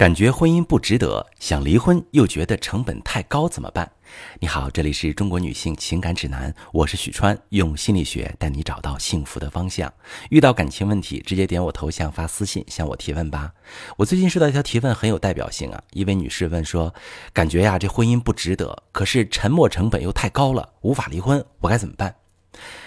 感觉婚姻不值得，想离婚又觉得成本太高，怎么办？你好，这里是中国女性情感指南，我是许川，用心理学带你找到幸福的方向。遇到感情问题，直接点我头像发私信向我提问吧。我最近收到一条提问很有代表性啊，一位女士问说，感觉呀这婚姻不值得，可是沉默成本又太高了，无法离婚，我该怎么办？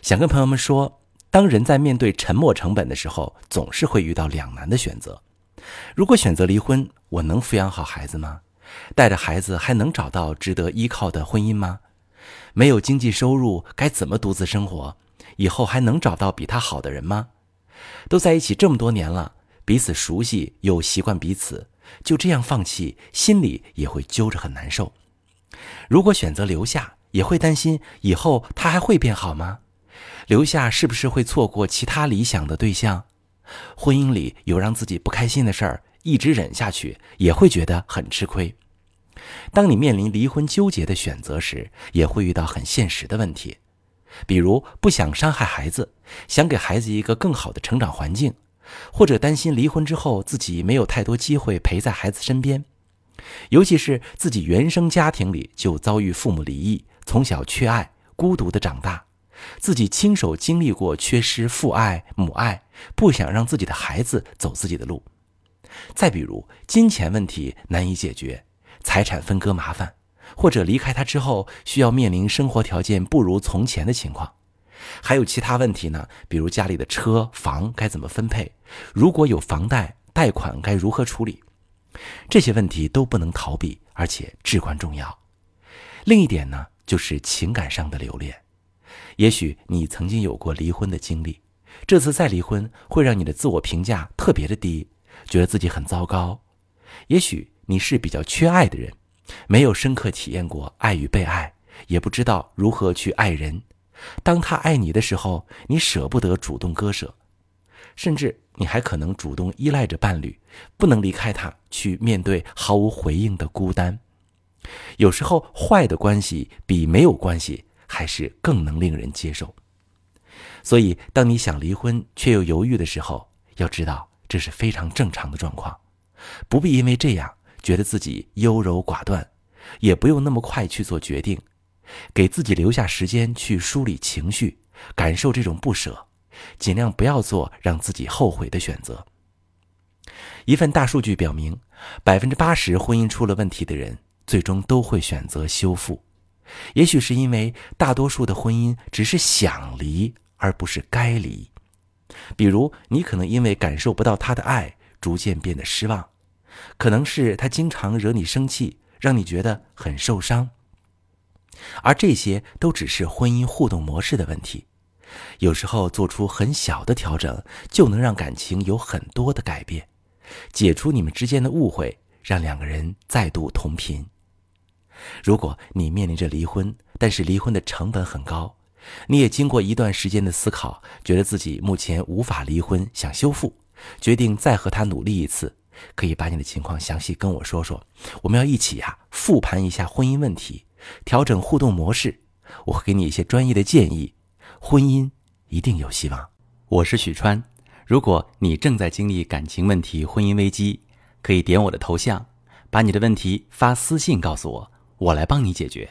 想跟朋友们说，当人在面对沉默成本的时候，总是会遇到两难的选择。如果选择离婚，我能抚养好孩子吗？带着孩子还能找到值得依靠的婚姻吗？没有经济收入，该怎么独自生活？以后还能找到比他好的人吗？都在一起这么多年了，彼此熟悉又习惯彼此，就这样放弃，心里也会揪着很难受。如果选择留下，也会担心以后他还会变好吗？留下是不是会错过其他理想的对象？婚姻里有让自己不开心的事儿，一直忍下去也会觉得很吃亏。当你面临离婚纠结的选择时，也会遇到很现实的问题，比如不想伤害孩子，想给孩子一个更好的成长环境，或者担心离婚之后自己没有太多机会陪在孩子身边，尤其是自己原生家庭里就遭遇父母离异，从小缺爱，孤独的长大。自己亲手经历过缺失父爱母爱，不想让自己的孩子走自己的路。再比如金钱问题难以解决，财产分割麻烦，或者离开他之后需要面临生活条件不如从前的情况。还有其他问题呢，比如家里的车房该怎么分配，如果有房贷贷款该如何处理，这些问题都不能逃避，而且至关重要。另一点呢，就是情感上的留恋。也许你曾经有过离婚的经历，这次再离婚会让你的自我评价特别的低，觉得自己很糟糕。也许你是比较缺爱的人，没有深刻体验过爱与被爱，也不知道如何去爱人。当他爱你的时候，你舍不得主动割舍，甚至你还可能主动依赖着伴侣，不能离开他，去面对毫无回应的孤单。有时候，坏的关系比没有关系。还是更能令人接受。所以，当你想离婚却又犹豫的时候，要知道这是非常正常的状况，不必因为这样觉得自己优柔寡断，也不用那么快去做决定，给自己留下时间去梳理情绪，感受这种不舍，尽量不要做让自己后悔的选择。一份大数据表明，百分之八十婚姻出了问题的人，最终都会选择修复。也许是因为大多数的婚姻只是想离，而不是该离。比如，你可能因为感受不到他的爱，逐渐变得失望；可能是他经常惹你生气，让你觉得很受伤。而这些都只是婚姻互动模式的问题。有时候做出很小的调整，就能让感情有很多的改变，解除你们之间的误会，让两个人再度同频。如果你面临着离婚，但是离婚的成本很高，你也经过一段时间的思考，觉得自己目前无法离婚，想修复，决定再和他努力一次，可以把你的情况详细跟我说说。我们要一起呀，复盘一下婚姻问题，调整互动模式，我会给你一些专业的建议，婚姻一定有希望。我是许川，如果你正在经历感情问题、婚姻危机，可以点我的头像，把你的问题发私信告诉我。我来帮你解决。